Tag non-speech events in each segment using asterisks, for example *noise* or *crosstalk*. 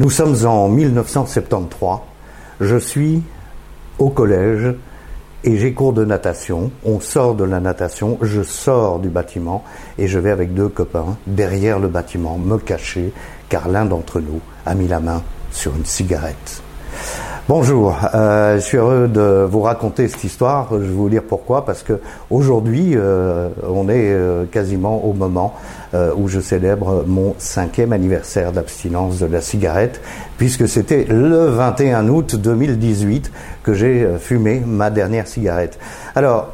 Nous sommes en 1973. Je suis au collège et j'ai cours de natation. On sort de la natation, je sors du bâtiment et je vais avec deux copains derrière le bâtiment me cacher car l'un d'entre nous a mis la main sur une cigarette. Bonjour, euh, je suis heureux de vous raconter cette histoire. Je vais vous dire pourquoi, parce que aujourd'hui, euh, on est euh, quasiment au moment où je célèbre mon cinquième anniversaire d'abstinence de la cigarette, puisque c'était le 21 août 2018 que j'ai fumé ma dernière cigarette. Alors,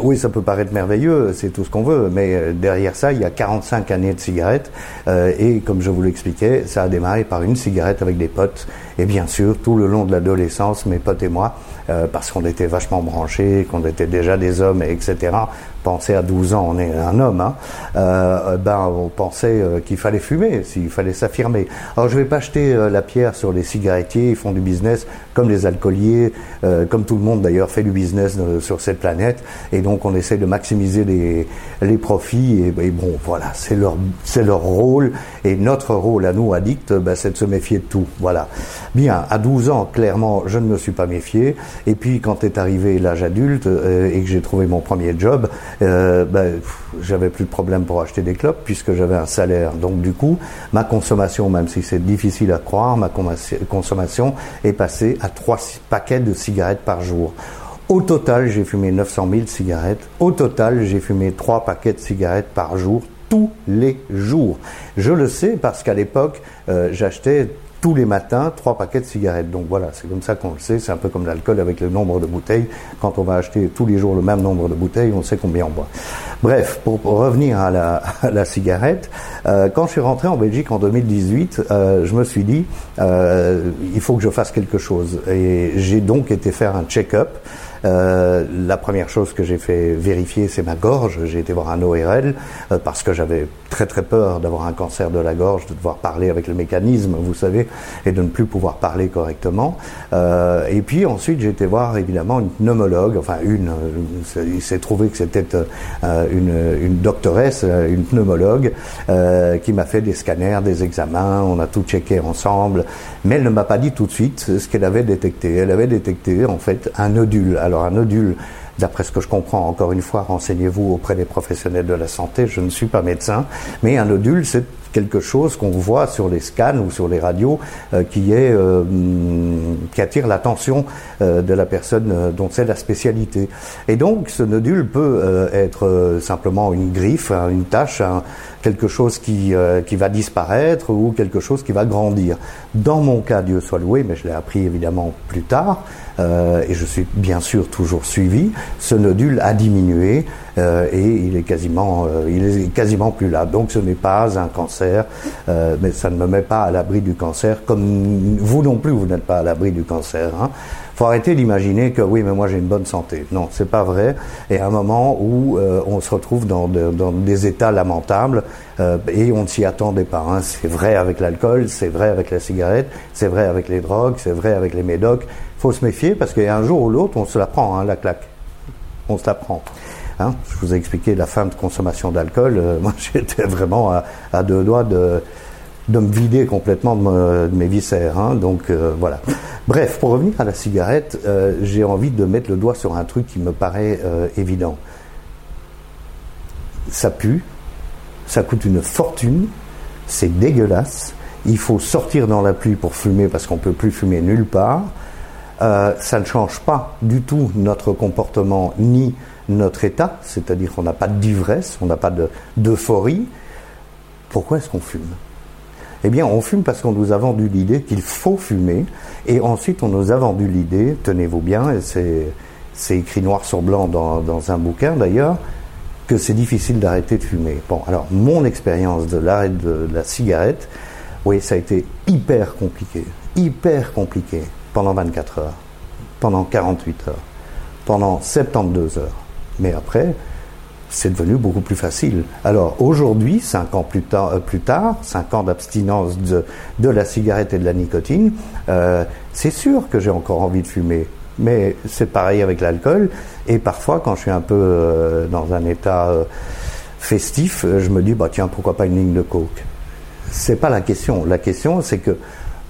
oui, ça peut paraître merveilleux, c'est tout ce qu'on veut, mais euh, derrière ça, il y a 45 années de cigarettes, euh, et comme je vous l'expliquais, ça a démarré par une cigarette avec des potes, et bien sûr, tout le long de l'adolescence, mes potes et moi, euh, parce qu'on était vachement branchés, qu'on était déjà des hommes, etc., pensait à 12 ans, on est un homme, hein, euh, ben on pensait euh, qu'il fallait fumer, s'il fallait s'affirmer. Alors je vais pas jeter euh, la pierre sur les cigarettiers, ils font du business comme les alcooliers, comme tout le monde d'ailleurs fait du business sur cette planète, et donc on essaie de maximiser les, les profits, et, bon voilà, c'est leur, leur rôle, et notre rôle à nous, addicts, ben, c'est de se méfier de tout, voilà. Bien, à 12 ans, clairement, je ne me suis pas méfié, et puis quand est arrivé l'âge adulte, et que j'ai trouvé mon premier job, euh, ben, j'avais plus de problème pour acheter des clopes puisque j'avais un salaire. Donc du coup, ma consommation, même si c'est difficile à croire, ma consommation est passée à trois paquets de cigarettes par jour. Au total, j'ai fumé 900 000 cigarettes. Au total, j'ai fumé trois paquets de cigarettes par jour tous les jours. Je le sais parce qu'à l'époque, euh, j'achetais tous les matins trois paquets de cigarettes. Donc voilà, c'est comme ça qu'on le sait. C'est un peu comme l'alcool avec le nombre de bouteilles. Quand on va acheter tous les jours le même nombre de bouteilles, on sait combien on boit. Bref, pour, revenir à la, *laughs* la cigarette, euh, quand je suis rentré en Belgique en 2018, euh, je me suis dit, euh, il faut que je fasse quelque chose. Et j'ai donc été faire un check-up. Euh, la première chose que j'ai fait vérifier, c'est ma gorge. J'ai été voir un ORL euh, parce que j'avais très très peur d'avoir un cancer de la gorge, de devoir parler avec le mécanisme, vous savez, et de ne plus pouvoir parler correctement. Euh, et puis ensuite, j'ai été voir évidemment une pneumologue, enfin une, il s'est trouvé que c'était une, une doctoresse, une pneumologue, qui m'a fait des scanners, des examens, on a tout checké ensemble, mais elle ne m'a pas dit tout de suite ce qu'elle avait détecté. Elle avait détecté en fait un nodule alors un nodule, d'après ce que je comprends, encore une fois, renseignez-vous auprès des professionnels de la santé, je ne suis pas médecin, mais un nodule, c'est quelque chose qu'on voit sur les scans ou sur les radios euh, qui est euh, qui attire l'attention euh, de la personne dont c'est la spécialité. Et donc ce nodule peut être simplement une griffe, hein, une tache, quelque chose qui qui va disparaître ou quelque chose qui va grandir. Dans mon cas, Dieu soit loué, mais je l'ai appris évidemment plus tard, et je suis bien sûr toujours suivi. Ce nodule a diminué et il est quasiment, il est quasiment plus là. Donc ce n'est pas un cancer, euh, mais ça ne me met pas à l'abri du cancer, comme vous non plus, vous n'êtes pas à l'abri du cancer. Hein. Faut arrêter d'imaginer que oui, mais moi j'ai une bonne santé. Non, c'est pas vrai. Et à un moment où on se retrouve dans, des états lamentables et on ne s'y attendait pas. Hein. C'est vrai avec l'alcool, c'est vrai avec la cigarette, c'est vrai avec les drogues, c'est vrai avec les médocs. Faut se méfier parce qu'un jour ou l'autre, on se la prend, hein, la claque. On se la prend. Hein, je vous ai expliqué la fin de consommation d'alcool. Euh, *laughs* moi, j'étais vraiment à, deux doigts de, me vider complètement de, mes viscères. Hein, donc euh, voilà. Bref, pour revenir à la cigarette, euh, j'ai envie de mettre le doigt sur un truc qui me paraît évident. Ça pue, ça coûte une fortune, c'est dégueulasse. Il faut sortir dans la pluie pour fumer parce qu'on peut plus fumer nulle part. Ça ne change pas du tout notre comportement ni notre état, c'est-à-dire qu'on n'a pas d'ivresse, on n'a pas d'euphorie, pourquoi est-ce qu'on fume? Eh bien, on fume parce qu'on nous a vendu l'idée qu'il faut fumer, et ensuite on nous a vendu l'idée, tenez-vous bien, et c'est écrit noir sur blanc dans, dans un bouquin d'ailleurs, que c'est difficile d'arrêter de fumer. Bon, alors mon expérience de l'arrêt de la cigarette, oui, ça a été hyper compliqué, hyper compliqué pendant 24 heures, pendant 48 heures, pendant 72 heures. Mais après, c'est devenu beaucoup plus facile. Alors aujourd'hui, cinq ans plus, tard, euh, cinq ans d'abstinence de, de, la cigarette et de la nicotine, euh, c'est sûr que j'ai encore envie de fumer. Mais c'est pareil avec l'alcool. Et parfois, quand je suis un peu euh, dans un état euh, festif, je me dis, bah tiens, pourquoi pas une ligne de coke? C'est pas la question. La question, c'est que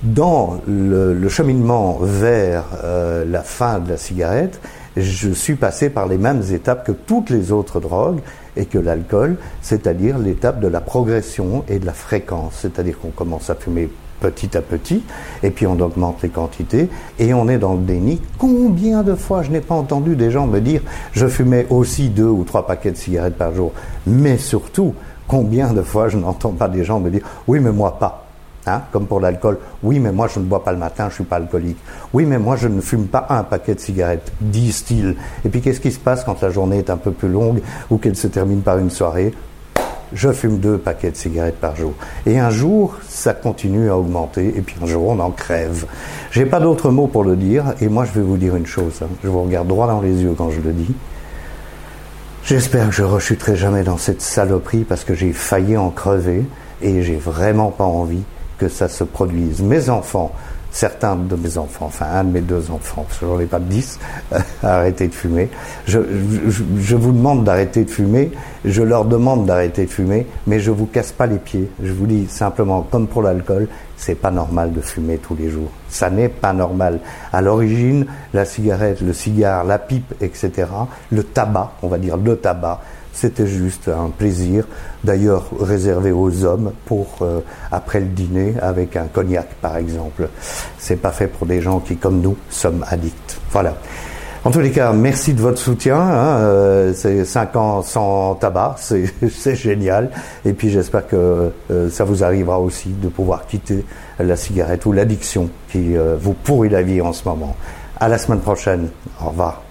dans le, cheminement vers euh, la fin de la cigarette, je suis passé par les mêmes étapes que toutes les autres drogues et que l'alcool, c'est-à-dire l'étape de la progression et de la fréquence, c'est-à-dire qu'on commence à fumer petit à petit, et puis on augmente les quantités, et on est dans le déni. Combien de fois je n'ai pas entendu des gens me dire je fumais aussi deux ou trois paquets de cigarettes par jour, mais surtout, combien de fois je n'entends pas des gens me dire oui mais moi pas. Comme pour l'alcool, oui, mais moi je ne bois pas le matin, je ne suis pas alcoolique. Oui, mais moi je ne fume pas un paquet de cigarettes, disent-ils. Et puis qu'est-ce qui se passe quand la journée est un peu plus longue ou qu'elle se termine par une soirée? Je fume deux paquets de cigarettes par jour. Et un jour, ça continue à augmenter, et puis un jour, on en crève. J'ai pas d'autres mots pour le dire, et moi, je vais vous dire une chose. Hein. Je vous regarde droit dans les yeux quand je le dis. J'espère que je rechuterai jamais dans cette saloperie parce que j'ai failli en crever, et j'ai vraiment pas envie que ça se produise. Mes enfants certains de mes enfants, enfin un de mes deux enfants, parce que j'en ai pas dix, *laughs* arrêter de fumer. Je, je, vous demande d'arrêter de fumer, je leur demande d'arrêter de fumer, mais je vous casse pas les pieds. Je vous dis simplement, comme pour l'alcool, c'est pas normal de fumer tous les jours. Ça n'est pas normal. À l'origine, la cigarette, le cigare, la pipe, etc., le tabac, on va dire le tabac, c'était juste un plaisir, d'ailleurs réservé aux hommes pour euh, après le dîner avec un cognac par exemple. C'est pas fait pour des gens qui, comme nous, sommes addicts. Voilà. En tous les cas, merci de votre soutien. Hein, euh, c'est 5 ans sans tabac, *laughs* c'est génial. Et puis j'espère que euh, ça vous arrivera aussi de pouvoir quitter la cigarette ou l'addiction qui vous pourrit la vie en ce moment. À la semaine prochaine. Au revoir.